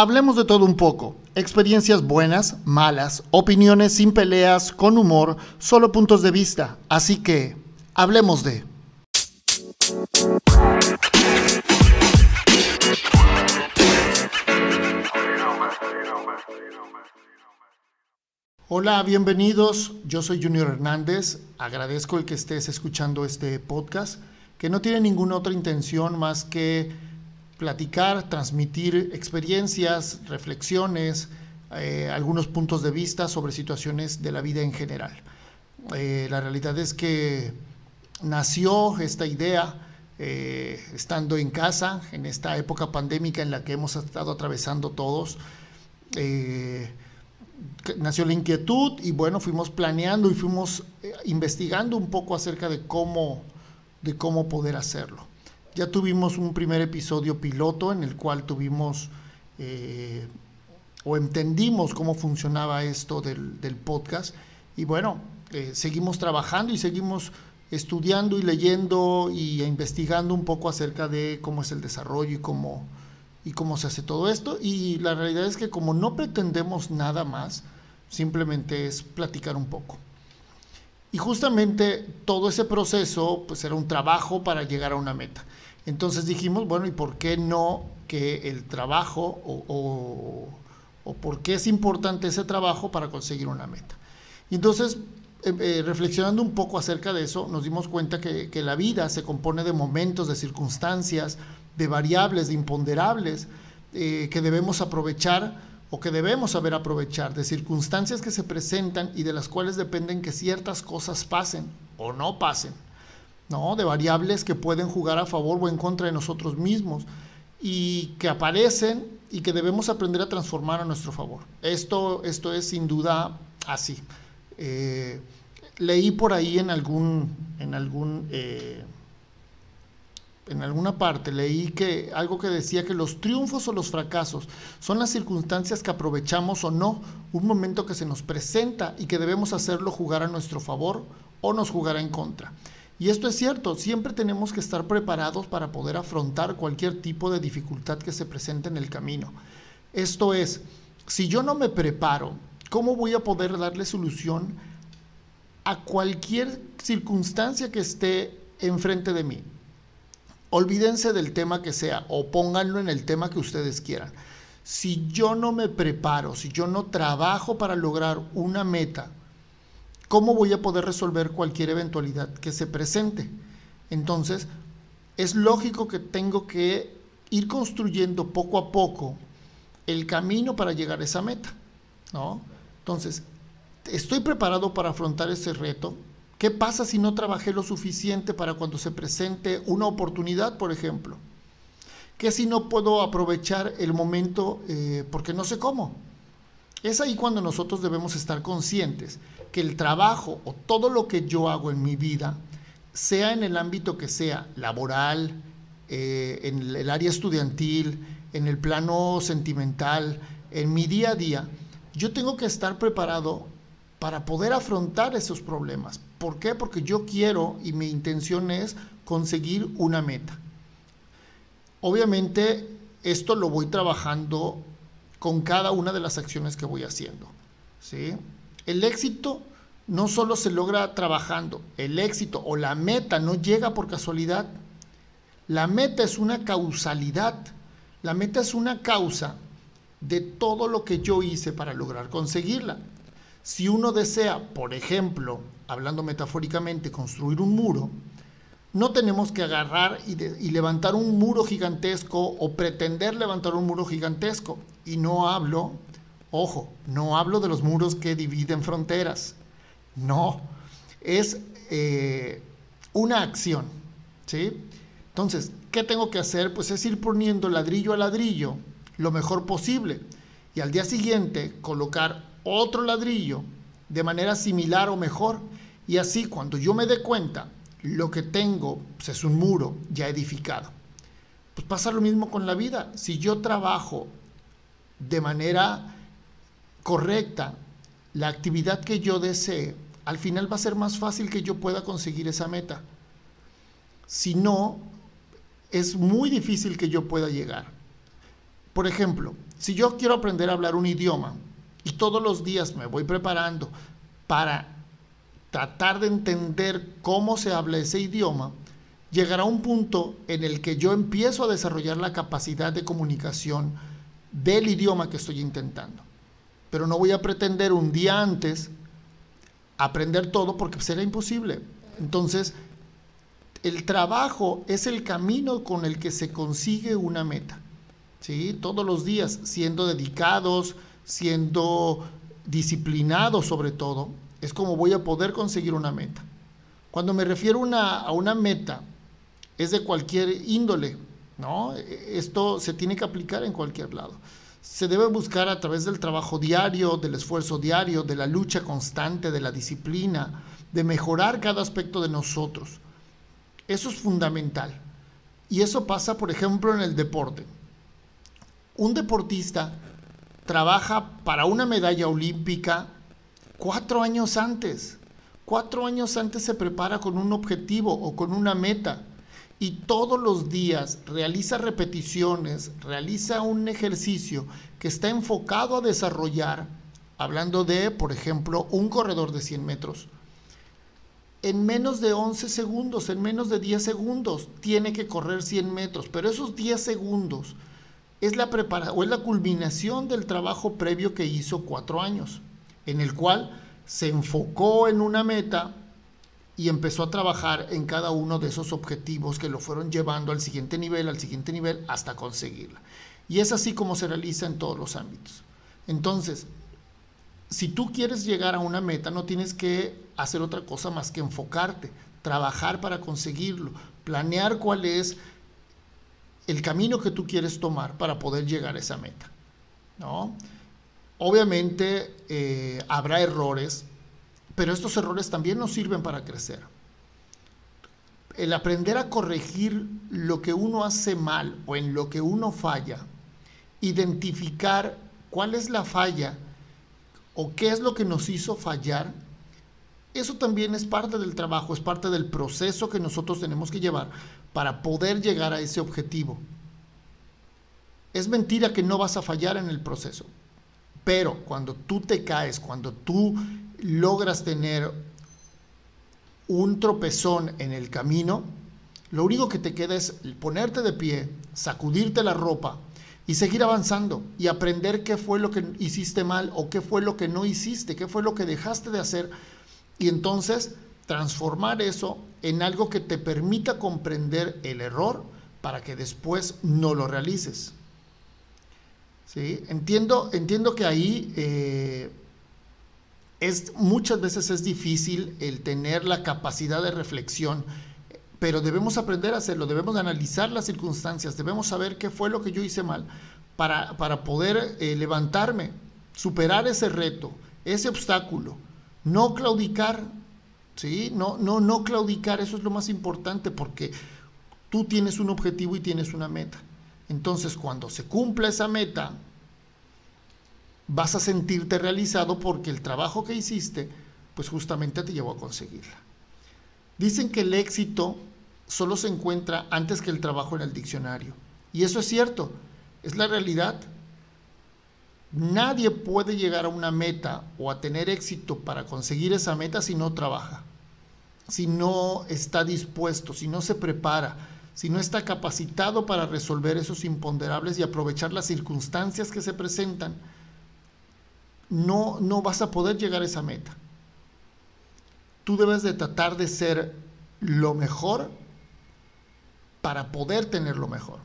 Hablemos de todo un poco. Experiencias buenas, malas, opiniones sin peleas, con humor, solo puntos de vista. Así que, hablemos de... Hola, bienvenidos. Yo soy Junior Hernández. Agradezco el que estés escuchando este podcast, que no tiene ninguna otra intención más que platicar, transmitir experiencias, reflexiones, eh, algunos puntos de vista sobre situaciones de la vida en general. Eh, la realidad es que nació esta idea eh, estando en casa, en esta época pandémica en la que hemos estado atravesando todos. nació la inquietud y bueno, fuimos planeando y fuimos investigando un poco acerca de cómo, de cómo poder hacerlo. Ya tuvimos un primer episodio piloto en el cual tuvimos eh, o entendimos cómo funcionaba esto del, podcast y bueno, eh, seguimos trabajando y seguimos estudiando y leyendo y investigando un poco acerca de cómo es el desarrollo y cómo, y cómo se hace todo esto. Y la realidad es que como no pretendemos nada más, simplemente es platicar un poco. Y justamente todo ese proceso pues era un trabajo para llegar a una meta. Entonces dijimos, bueno, ¿y por qué no que el trabajo o, por qué es importante ese trabajo para conseguir una meta? Y entonces, eh, eh, reflexionando un poco acerca de eso, nos dimos cuenta que, la vida se compone de momentos, de circunstancias, de variables, de imponderables, eh, que debemos aprovechar o que debemos saber aprovechar, de circunstancias que se presentan y de las cuales dependen que ciertas cosas pasen o no pasen. ¿No? de variables que pueden jugar a favor o en contra de nosotros mismos y que aparecen y que debemos aprender a transformar a nuestro favor. Esto, esto es sin duda así. Eh, leí por ahí en algún, en algún, eh, en alguna parte, leí que algo que decía que los triunfos o los fracasos son las circunstancias que aprovechamos o no, un momento que se nos presenta y que debemos hacerlo jugar a nuestro favor o nos jugará en contra. Y esto es cierto, siempre tenemos que estar preparados para poder afrontar cualquier tipo de dificultad que se presente en el camino. Esto es, si yo no me preparo, ¿cómo voy a poder darle solución a cualquier circunstancia que esté enfrente de mí? Olvídense del tema que sea o pónganlo en el tema que ustedes quieran. Si yo no me preparo, si yo no trabajo para lograr una meta, ¿cómo voy a poder resolver cualquier eventualidad que se presente? Entonces, es lógico que tengo que ir construyendo poco a poco el camino para llegar a esa meta, ¿no? Entonces, ¿estoy preparado para afrontar ese reto? ¿Qué pasa si no trabajé lo suficiente para cuando se presente una oportunidad, por ejemplo? ¿Qué si no puedo aprovechar el momento eh, porque no sé cómo? Es ahí cuando nosotros debemos estar conscientes que el trabajo o todo lo que yo hago en mi vida, sea en el ámbito que sea, laboral, eh, en el área estudiantil, en el plano sentimental, en mi día a día, yo tengo que estar preparado para poder afrontar esos problemas. ¿Por qué? Porque yo quiero y mi intención es conseguir una meta. Obviamente esto lo voy trabajando con cada una de las acciones que voy haciendo. ¿sí? El éxito no solo se logra trabajando, el éxito o la meta no llega por casualidad. La meta es una causalidad, la meta es una causa de todo lo que yo hice para lograr conseguirla. Si uno desea, por ejemplo, hablando metafóricamente, construir un muro, no tenemos que agarrar y, y, levantar un muro gigantesco o pretender levantar un muro gigantesco. Y no hablo Ojo, no hablo de los muros que dividen fronteras. No, es eh, una acción. ¿sí? Entonces, ¿qué tengo que hacer? Pues es ir poniendo ladrillo a ladrillo lo mejor posible. Y al día siguiente colocar otro ladrillo de manera similar o mejor. Y así cuando yo me dé cuenta, lo que tengo pues, es un muro ya edificado. Pues pasa lo mismo con la vida. Si yo trabajo de manera correcta, la actividad que yo desee, al final va a ser más fácil que yo pueda conseguir esa meta. Si no, es muy difícil que yo pueda llegar. Por ejemplo, si yo quiero aprender a hablar un idioma y todos los días me voy preparando para tratar de entender cómo se habla ese idioma, llegará un punto en el que yo empiezo a desarrollar la capacidad de comunicación del idioma que estoy intentando. Pero no voy a pretender un día antes aprender todo porque será imposible. Entonces, el trabajo es el camino con el que se consigue una meta. ¿sí? Todos los días, siendo dedicados, siendo disciplinados sobre todo, es como voy a poder conseguir una meta. Cuando me refiero a una meta, es de cualquier índole, ¿no? Esto se tiene que aplicar en cualquier lado. Se debe buscar a través del trabajo diario, del esfuerzo diario, de la lucha constante, de la disciplina, de mejorar cada aspecto de nosotros. Eso es fundamental. Y eso pasa, por ejemplo, en el deporte. Un deportista trabaja para una medalla olímpica cuatro años antes. Cuatro años antes se prepara con un objetivo o con una meta y todos los días realiza repeticiones, realiza un ejercicio que está enfocado a desarrollar, hablando de, por ejemplo, un corredor de 100 metros, en menos de 11 segundos, en menos de 10 segundos, tiene que correr 100 metros, pero esos 10 segundos es la preparación o es la culminación del trabajo previo que hizo cuatro años, en el cual se enfocó en una meta, y empezó a trabajar en cada uno de esos objetivos que lo fueron llevando al siguiente nivel, al siguiente nivel, hasta conseguirla. Y es así como se realiza en todos los ámbitos. Entonces, si tú quieres llegar a una meta, no tienes que hacer otra cosa más que enfocarte, trabajar para conseguirlo, planear cuál es el camino que tú quieres tomar para poder llegar a esa meta. ¿no? Obviamente eh, habrá errores, pero estos errores también nos sirven para crecer. El aprender a corregir lo que uno hace mal o en lo que uno falla, identificar cuál es la falla o qué es lo que nos hizo fallar, eso también es parte del trabajo, es parte del proceso que nosotros tenemos que llevar para poder llegar a ese objetivo. Es mentira que no vas a fallar en el proceso, pero cuando tú te caes, cuando tú logras tener un tropezón en el camino, lo único que te queda es ponerte de pie, sacudirte la ropa y seguir avanzando y aprender qué fue lo que hiciste mal o qué fue lo que no hiciste, qué fue lo que dejaste de hacer y entonces transformar eso en algo que te permita comprender el error para que después no lo realices. ¿Sí? Entiendo, entiendo que ahí eh, es, muchas veces es difícil el tener la capacidad de reflexión, pero debemos aprender a hacerlo, debemos analizar las circunstancias, debemos saber qué fue lo que yo hice mal para, para poder eh, levantarme, superar ese reto, ese obstáculo, no claudicar, ¿sí? No, no, no claudicar, eso es lo más importante porque tú tienes un objetivo y tienes una meta. Entonces, cuando se cumpla esa meta, vas a sentirte realizado porque el trabajo que hiciste, pues justamente te llevó a conseguirla. Dicen que el éxito solo se encuentra antes que el trabajo en el diccionario. Y eso es cierto, es la realidad. Nadie puede llegar a una meta o a tener éxito para conseguir esa meta si no trabaja, si no está dispuesto, si no se prepara, si no está capacitado para resolver esos imponderables y aprovechar las circunstancias que se presentan no, no vas a poder llegar a esa meta. Tú debes de tratar de ser lo mejor para poder tener lo mejor.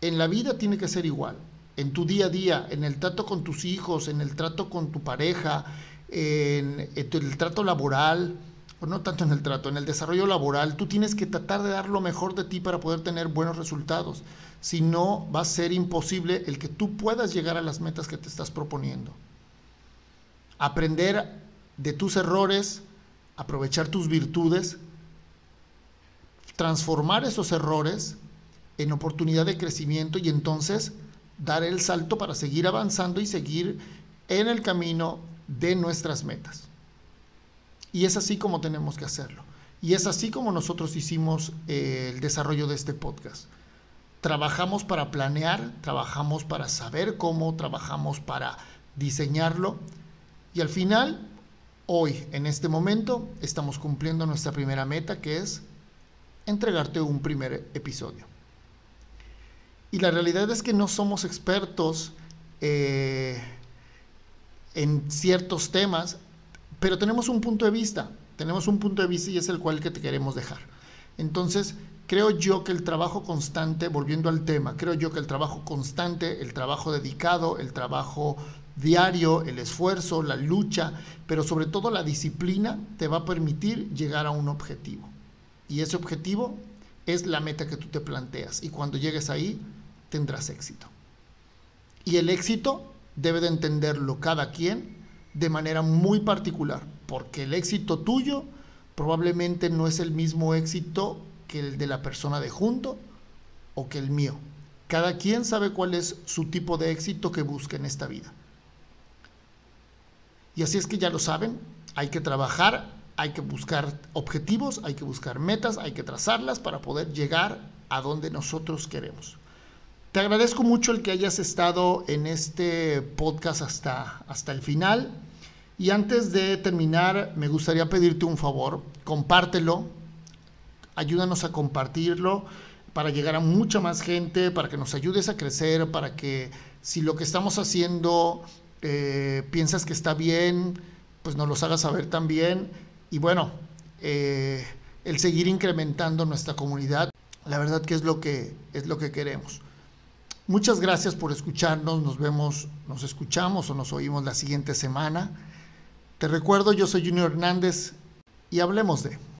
En la vida tiene que ser igual. En tu día a día, en el trato con tus hijos, en el trato con tu pareja, en, el trato laboral, o no tanto en el trato, en el desarrollo laboral, tú tienes que tratar de dar lo mejor de ti para poder tener buenos resultados si no va a ser imposible el que tú puedas llegar a las metas que te estás proponiendo. Aprender de tus errores, aprovechar tus virtudes, transformar esos errores en oportunidad de crecimiento y entonces dar el salto para seguir avanzando y seguir en el camino de nuestras metas. Y es así como tenemos que hacerlo. Y es así como nosotros hicimos eh, el desarrollo de este podcast trabajamos para planear, trabajamos para saber cómo, trabajamos para diseñarlo y al final, hoy, en este momento, estamos cumpliendo nuestra primera meta que es entregarte un primer episodio. Y la realidad es que no somos expertos eh, en ciertos temas, pero tenemos un punto de vista, tenemos un punto de vista y es el cual que te queremos dejar. Entonces, creo yo que el trabajo constante, volviendo al tema, creo yo que el trabajo constante, el trabajo dedicado, el trabajo diario, el esfuerzo, la lucha, pero sobre todo la disciplina te va a permitir llegar a un objetivo. Y ese objetivo es la meta que tú te planteas. Y cuando llegues ahí, tendrás éxito. Y el éxito debe de entenderlo cada quien de manera muy particular, porque el éxito tuyo probablemente no es el mismo éxito que el de la persona de junto o que el mío. Cada quien sabe cuál es su tipo de éxito que busca en esta vida. Y así es que ya lo saben, hay que trabajar, hay que buscar objetivos, hay que buscar metas, hay que trazarlas para poder llegar a donde nosotros queremos. Te agradezco mucho el que hayas estado en este podcast hasta, hasta el final. Y antes de terminar, me gustaría pedirte un favor, compártelo, ayúdanos a compartirlo para llegar a mucha más gente, para que nos ayudes a crecer, para que si lo que estamos haciendo eh, piensas que está bien, pues nos los hagas saber también. Y bueno, eh, el seguir incrementando nuestra comunidad, la verdad que es lo que, es lo que queremos. Muchas gracias por escucharnos, nos vemos, nos escuchamos o nos oímos la siguiente semana. Te recuerdo, yo soy Junior Hernández y hablemos de...